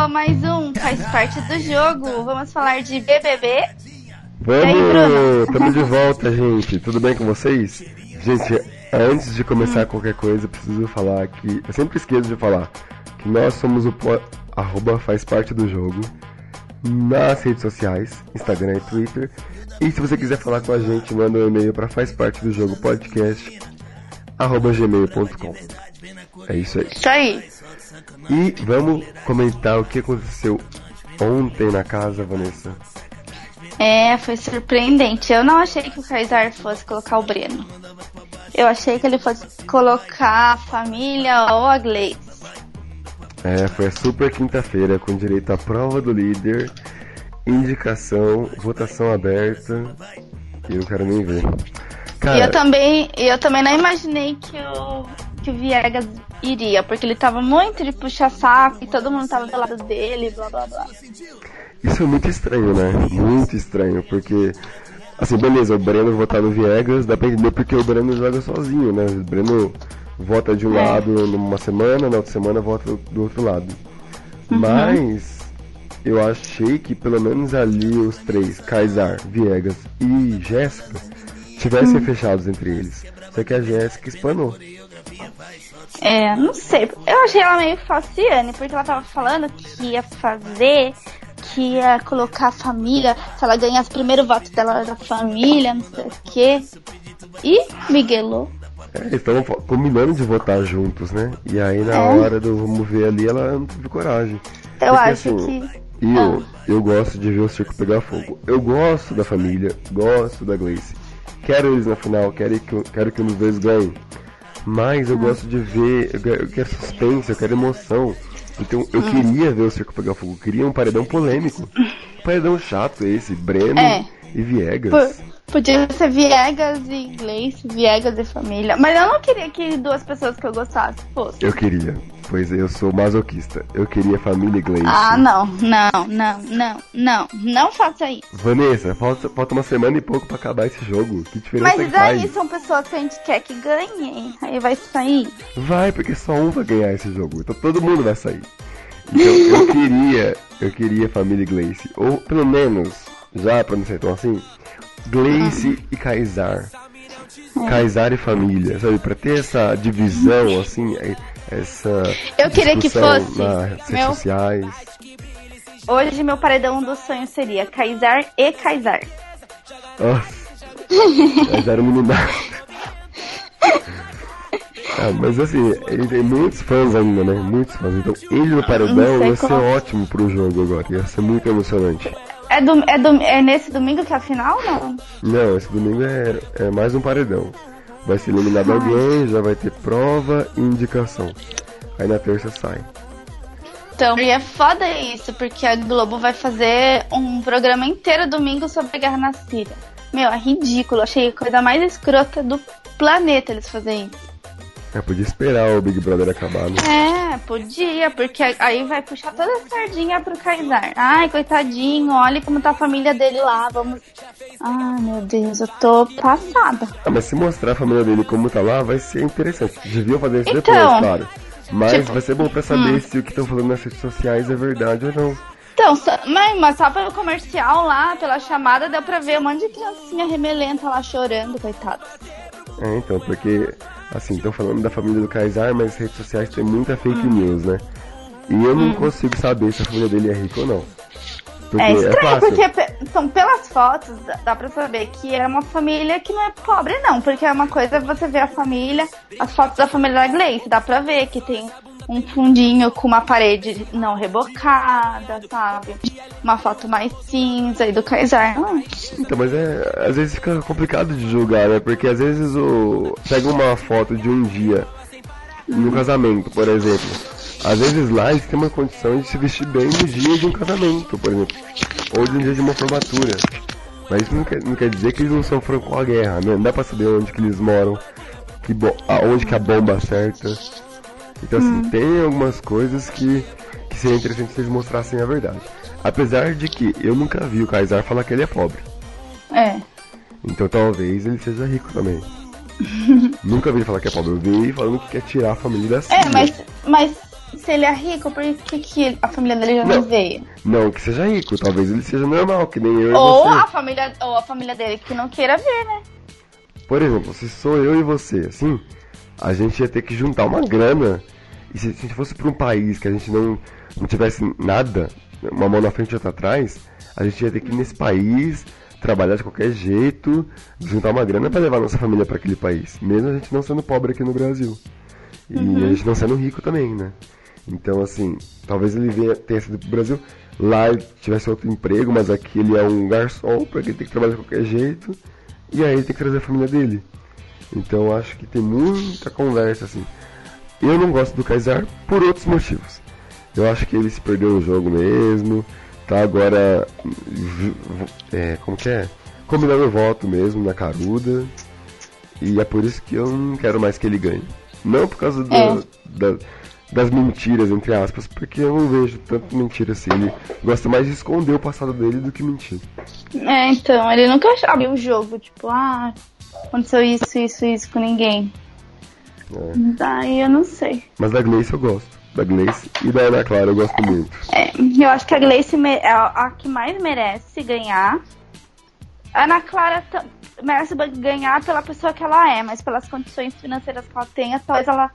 Começou mais um, faz parte do jogo. Vamos falar de BBB. Vamos! aí, Bruno? Estamos de volta, gente. Tudo bem com vocês? Gente, antes de começar qualquer coisa, preciso falar que. Eu sempre esqueço de falar que nós somos o po- arroba faz parte do jogo nas redes sociais, Instagram e Twitter. E se você quiser falar com a gente, manda um e-mail para faz parte do jogo podcast arroba gmail.com. É isso aí. Isso aí. E vamos comentar o que aconteceu ontem na casa, Vanessa. É, foi surpreendente. Eu não achei que o Kaysar fosse colocar o Breno. Eu achei que ele fosse colocar a família ou a Gleice. É, foi a super quinta-feira com direito à prova do líder, indicação, votação aberta. E eu não quero nem ver. E Cara, eu também, eu também não imaginei que o, que o Viegas iria, porque ele tava muito de puxa-saco e todo mundo tava do lado dele, blá blá blá. isso é muito estranho, né? Muito estranho, porque. Assim, beleza, o Breno votar no Viegas, dá pra entender porque o Breno joga sozinho, né? O Breno vota de um É. lado numa semana, na outra semana vota do outro lado. Uhum. Mas eu achei que pelo menos ali os três, Kaysar, Viegas e Jéssica, tivessem Hum. fechados entre eles. Só que a Jéssica espanou. É, não sei. Eu achei ela meio falciane, porque ela tava falando que ia fazer, que ia colocar a família, se ela ganhasse o primeiro voto dela da família, não sei o quê. E Miguelou. É, eles estavam fo- combinando de votar juntos, né? E aí na É. hora do vamos ver ali, ela não teve coragem. Eu Porque, acho assim, que. Eu, Ah. eu gosto de ver o circo pegar fogo. Eu gosto da família, gosto da Gleice. Quero eles na final, quero que, quero que um dos dois ganhe. Mas eu gosto de ver, eu quero, eu quero suspense, eu quero emoção. Então eu queria ver o circo pegar fogo, eu queria um paredão polêmico. Um paredão chato esse, Breno É. e Viegas. Po- Podia ser Viegas e Gleice, Viegas e família. Mas eu não queria que duas pessoas que eu gostasse fossem. Eu queria, pois eu sou masoquista. Eu queria família Gleice. Ah, não, não, não, não, não. Não faça isso. Vanessa, falta, falta uma semana e pouco pra acabar esse jogo. Que diferença Mas que faz? aí são pessoas que a gente quer que ganhem. Aí vai sair. Vai, porque só um vai ganhar esse jogo. Então todo mundo vai sair. Então eu queria, eu queria família Gleice. Ou pelo menos, já pra não ser tão assim, Gleice e Kaysar. Kaysar e família, sabe? Pra ter essa divisão, assim, aí, essa. Eu queria que fosse Nas redes meu- sociais. Hoje meu paredão dos sonhos seria Kaysar e Kaysar. Nossa. Kaysar iluminado. Ah, mas assim, ele tem muitos fãs ainda, né? Muitos fãs. Então ele no paredão sei ia ser como. ótimo pro jogo agora. Ia ser muito emocionante. É, do, é, do, é nesse domingo que é a final, não? Não, esse domingo é, é mais um paredão. Vai ser eliminado alguém, já vai ter prova e indicação. Aí na terça sai. Então, e é foda isso, porque a Globo vai fazer um programa inteiro domingo sobre a guerra na Síria. Meu, é ridículo. Achei a coisa mais escrota do planeta eles fazerem isso. É, podia esperar o Big Brother acabar, né? É, podia, porque aí vai puxar toda a sardinha pro Kaysar. Ai, coitadinho, olha como tá a família dele lá, vamos. Ai, meu Deus, eu tô passada. Ah, mas se mostrar a família dele como tá lá, vai ser interessante. Deviam fazer isso Então, depois, claro. Mas tipo, vai ser bom pra saber se o que estão falando nas redes sociais é verdade ou não. Então, só, mas, mas só pelo comercial lá, pela chamada, deu pra ver um monte de criancinha remelenta lá chorando, coitado. É, então, porque, assim, estão falando da família do Kaysar, mas as redes sociais tem muita fake Hum. news, né? E eu não consigo saber se a família dele é rica ou não. Porque É estranho, fácil. porque são pelas fotos, dá, dá pra saber que é uma família que não é pobre, não. Porque é uma coisa você ver a família, as fotos da família da Gleice, dá pra ver que tem um fundinho com uma parede não rebocada, sabe? Uma foto mais cinza e do Kaysar. Ah, Então, mas é. Às vezes fica complicado de julgar, né? Porque às vezes o. Pega uma foto de um dia no casamento, por exemplo. Às vezes lá eles têm uma condição de se vestir bem no dia de um casamento, por exemplo. Ou de um dia de uma formatura. Mas isso não quer, não quer dizer que eles não são franco a guerra, né? Não dá pra saber onde que eles moram, que aonde que a bomba acerta. Então assim, tem algumas coisas que, que seria interessante se eles mostrassem a verdade. Apesar de que eu nunca vi o Kaysar falar que ele é pobre. é. Então talvez ele seja rico também. nunca vi ele falar que é pobre. Eu vi ele falando que quer tirar a família da Síria. É, mas, mas se ele é rico, por que, que a família dele já não, Não. veio? Não que seja rico, talvez ele seja normal, que nem eu Ou e você. a família, ou a família dele que não queira ver, né? Por exemplo, se sou eu e você, assim, a gente ia ter que juntar uma grana. E se, a gente fosse pra um país que a gente não, não tivesse nada, uma mão na frente e outra atrás, a gente ia ter que ir nesse país, trabalhar de qualquer jeito, juntar uma grana pra levar nossa família pra aquele país. Mesmo a gente não sendo pobre aqui no Brasil. E a gente não sendo rico também, né? Então, assim, talvez ele venha, tenha sido pro Brasil, lá ele tivesse outro emprego, mas aqui ele é um garçom, porque ele tem que trabalhar de qualquer jeito, e aí ele tem que trazer a família dele. Então eu acho que tem muita conversa, assim. Eu não gosto do Kaysar por outros motivos. Eu acho que ele se perdeu no jogo mesmo, tá agora. É, como que é? Combinando voto mesmo na caruda. E é por isso que eu não quero mais que ele ganhe. Não por causa do- É. da- das mentiras, entre aspas, porque eu não vejo tanto mentira assim. Ele gosta mais de esconder o passado dele do que mentir. É, então, ele nunca abriu o jogo, tipo, ah, aconteceu isso, isso, isso com ninguém. É. Daí eu não sei. Mas da Gleice eu gosto. Da Gleice e da Ana Clara eu gosto muito. É, eu acho que a Gleice é a que mais merece ganhar. A Ana Clara merece ganhar pela pessoa que ela é, mas pelas condições financeiras que ela tem, talvez ela,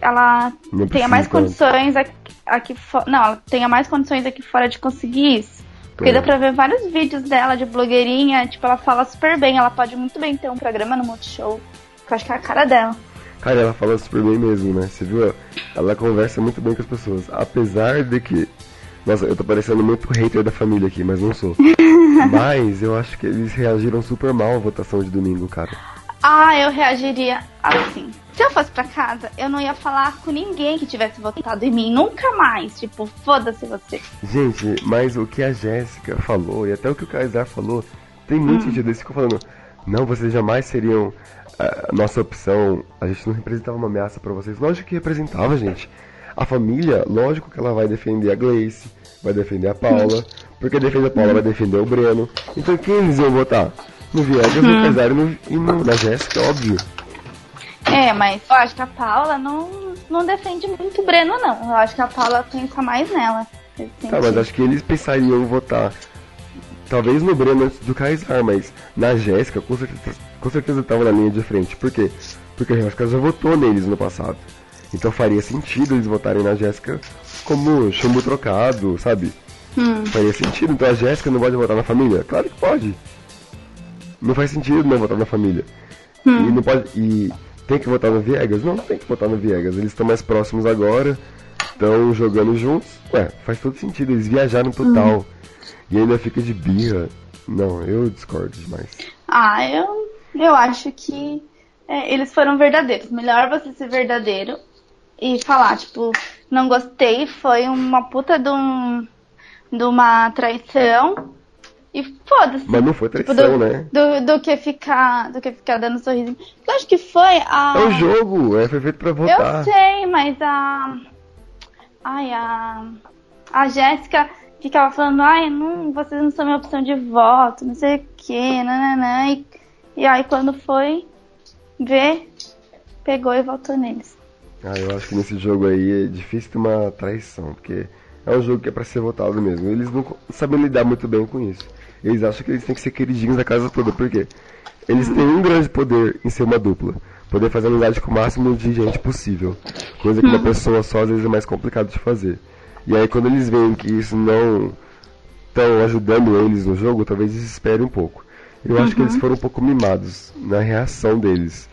ela Não tenha mais tanto. condições aqui, aqui fora. Não, ela tenha mais condições aqui fora de conseguir isso. Porque dá pra ver vários vídeos dela de blogueirinha, tipo, ela fala super bem, ela pode muito bem ter um programa no Multishow. Que eu acho que é a cara dela. Cara, ela fala super bem mesmo, né? Você viu? Ela conversa muito bem com as pessoas. Apesar de que. Nossa, eu tô parecendo muito hater da família aqui, mas não sou. mas eu acho que eles reagiram super mal à votação de domingo, cara. Ah, eu reagiria assim. Se eu fosse pra casa, eu não ia falar com ninguém que tivesse votado em mim. Nunca mais. Tipo, foda-se você. Gente, mas o que a Jéssica falou e até o que o Kaysar falou tem muito sentido. Eles ficam falando, não, vocês jamais seriam a nossa opção. A gente não representava uma ameaça pra vocês. Lógico que representava, gente. A família, lógico que ela vai defender a Gleice, vai defender a Paula, porque defende a Paula vai defender o Breno. Então quem eles iam votar? No Viegas, no e, no, e no- na Jéssica, óbvio. É, mas eu acho que a Paula não, não defende muito o Breno, não. Eu acho que a Paula pensa mais nela. Tá, mas acho que eles pensariam votar. Talvez no Breno antes do Kaysar, mas na Jéssica com certeza, com certeza tava na linha de frente. Por quê? Porque a Jéssica já votou neles no passado. Então faria sentido eles votarem na Jéssica como chumbo trocado, sabe? Hum. Faria sentido. Então a Jéssica não pode votar na família? Claro que pode. Não faz sentido não votar na família. E não pode. E tem que votar no Viegas? Não, não tem que votar no Viegas. Eles estão mais próximos agora, estão jogando juntos. Ué, faz todo sentido, eles viajaram total. E ainda fica de birra. Não, eu discordo demais. Ah, eu, eu acho que é, eles foram verdadeiros. Melhor você ser verdadeiro e falar, tipo, não gostei, foi uma puta de, um, de uma traição. E foda-se. Mas não foi Tipo, traição, do, né? do, do que ficar do que ficar dando sorriso. Eu acho que foi a. É o jogo, é foi feito pra Eu votar. sei, mas a. Ai, a. A Jéssica ficava falando, ai, não, vocês não são minha opção de voto, não sei o que, nananã. E, e aí quando foi ver, pegou e votou neles. Ah, eu acho que nesse jogo aí é difícil ter uma traição, porque é um jogo que é pra ser votado mesmo. Eles não sabem lidar muito bem com isso. Eles acham que eles têm que ser queridinhos da casa toda, por quê? Eles têm um grande poder em ser uma dupla. Poder fazer amizade com o máximo de gente possível. Coisa que uma pessoa só às vezes é mais complicado de fazer. E aí quando eles veem que isso não estão ajudando eles no jogo, talvez eles esperem um pouco. Eu acho que eles foram um pouco mimados na reação deles.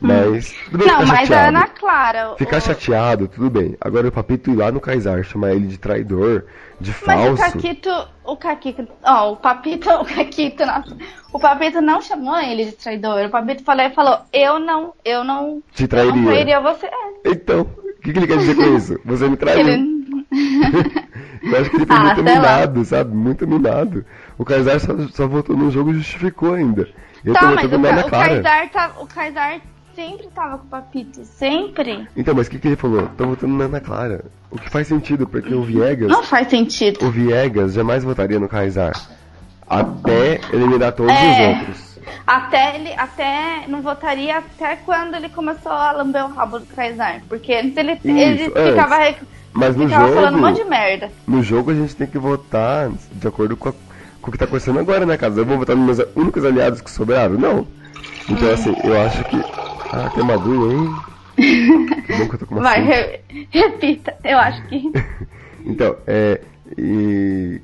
Mas. Tudo bem Não, mas a chateado. Ana Clara. o- Ficar chateado, tudo bem. Agora o Papito ir lá no Kaysar, chamar ele de traidor, de Mas o falso. Caquito, o Caquito, ó, o Papito, o Caquito, nossa, o Papito não chamou ele de traidor. O Papito falou, falou, eu não, eu não, Te eu trairia. não trairia você. É, Então, o que, que ele quer dizer com isso? Você me traiu. ele... Eu acho que ele foi Ah, muito sei lá. sabe? Muito mimado. O Kaysar só, só votou no jogo e justificou ainda. Ele Tá, tá mas o, o. Kaysar tá, o Kaysar sempre tava com o Papito, sempre. Então, mas o que, que ele falou? Tô votando na Ana Clara. O que faz sentido, porque o Viegas. Não faz sentido. O Viegas jamais votaria no Kaysar. Até eliminar todos É. os outros. Até ele, até, não votaria até quando ele começou a lamber o rabo do Kaysar. Porque antes ele, ele Isso, ficava, rec- Mas no Ficava jogo, falando um monte de merda. no jogo a gente tem que votar de acordo com, a- com o que tá acontecendo agora, né, casa? Eu vou votar nos meus únicos aliados que sobraram? Não. Então, assim, eu acho que. Ah, tem Maduro, hein? Que bom que eu tô com uma Vai, re- repita. Eu acho que. Então, é. E.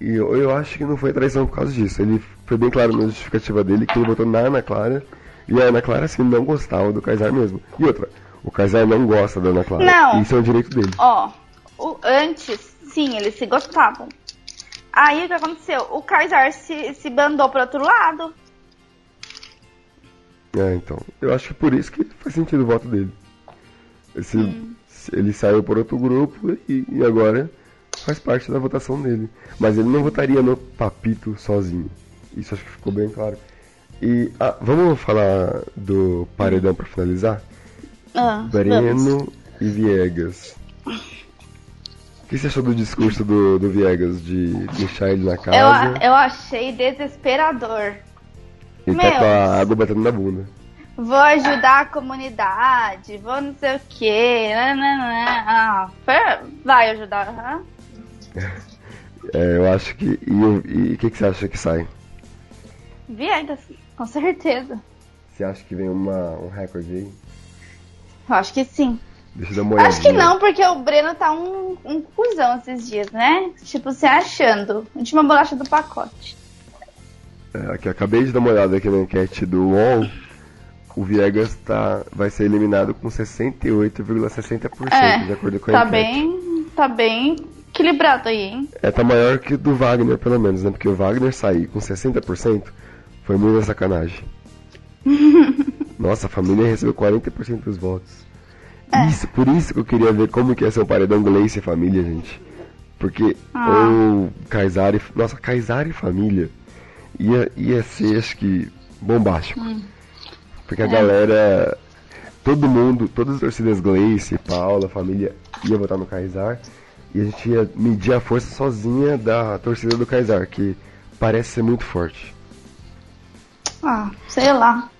E eu, eu acho que não foi traição por causa disso. Ele foi bem claro na justificativa dele que ele votou na Ana Clara. E a Ana Clara, assim, não gostava do Kaysar mesmo. E outra, o Kaysar não gosta da Ana Clara. Não. Isso é o direito dele. Ó, o, antes, sim, eles se gostavam. Aí o que aconteceu? O Kaysar se, se bandou pro outro lado. É, então. Eu acho que por isso que faz sentido o voto dele. Esse, se- Ele saiu por outro grupo e, e agora faz parte da votação dele. Mas ele não votaria no Papito sozinho. Isso acho que ficou bem claro. E ah, vamos falar do paredão pra finalizar? Ah, vamos. Breno e Viegas. O que você achou do discurso do, do Viegas de deixar ele na casa Eu, eu achei desesperador. E tá meu. com a água batendo na bunda? Vou ajudar a comunidade, vou não sei o quê. nananã. Ah, vai ajudar. aham. É, eu acho que. E o e, o que, que você acha que sai? Viegas, com certeza. Você acha que vem uma, um recorde aí? Eu acho que sim. Deixa eu dar uma olhadinha. Acho que não, porque o Breno tá um, um cuzão esses dias, né? Tipo, se achando. Última bolacha do pacote. É, aqui, acabei de dar uma olhada aqui na enquete do UOL. O Viegas tá, vai ser eliminado com 68,60%, É, de acordo com a tá enquete. bem, tá bem equilibrado aí, hein? É, tá maior que o do Wagner, pelo menos, né? Porque o Wagner sair com 60% foi muita sacanagem. Nossa, a família recebeu 40% dos votos. É. Isso, por isso que eu queria ver como que ia ser o paredão Gleice e família, gente. Porque Ah. o Kaysar e... Nossa, Kaysar e família ia, ia ser, acho que, bombástico. Hum. Porque É. a galera... Todo mundo, todas as torcidas Gleice, Paula, família, ia votar no Kaysar. E a gente ia medir a força sozinha da torcida do Kaysar, que parece ser muito forte. Ah, sei lá.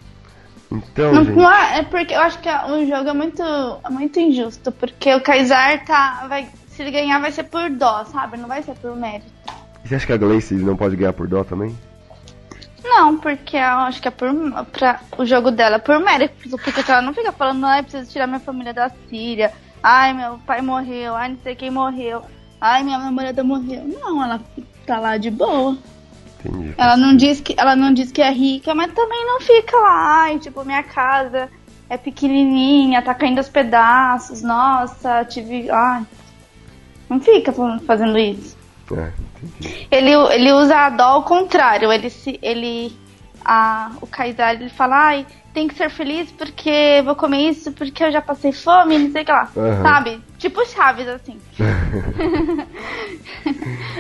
Então, Não, gente... não é, é porque eu acho que o jogo é muito, é muito injusto, porque o Kaysar tá. Vai, se ele ganhar vai ser por dó, sabe? Não vai ser por mérito. E Você acha que a Gleice não pode ganhar por dó também? Não, porque eu acho que é por pra, o jogo dela é por mérito. Porque ela não fica falando, ai, preciso tirar minha família da Síria. Ai, meu pai morreu. Ai, não sei quem morreu. Ai, minha namorada morreu. Não, ela tá lá de boa. Entendi. Ela não diz que ela não diz que é rica, mas também não fica lá, ai, tipo, minha casa é pequenininha, tá caindo aos pedaços. Nossa, tive, ai. Não fica fa- fazendo isso. É. Ele, ele usa a dó ao contrário. Ele se. Ele. A, o Kaysar ele fala, ai, tem que ser feliz porque vou comer isso, porque eu já passei fome, não sei o que lá. Aham. Sabe? Tipo Chaves, assim.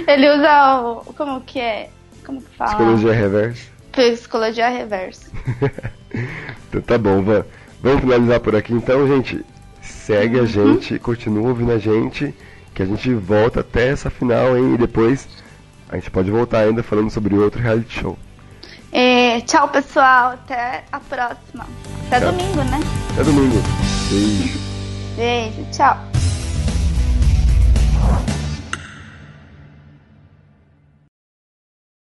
ele usa o. Como que é? Como que fala? Psicologia reversa. Psicologia reversa. então tá bom, va- vamos finalizar por aqui então, gente. Segue Uhum. a gente, continua ouvindo a gente, que a gente volta até essa final, hein? E depois a gente pode voltar ainda falando sobre outro reality show. É, tchau, pessoal. Até a próxima. Até Tchau. domingo, né? Até domingo. Beijo. Beijo, tchau.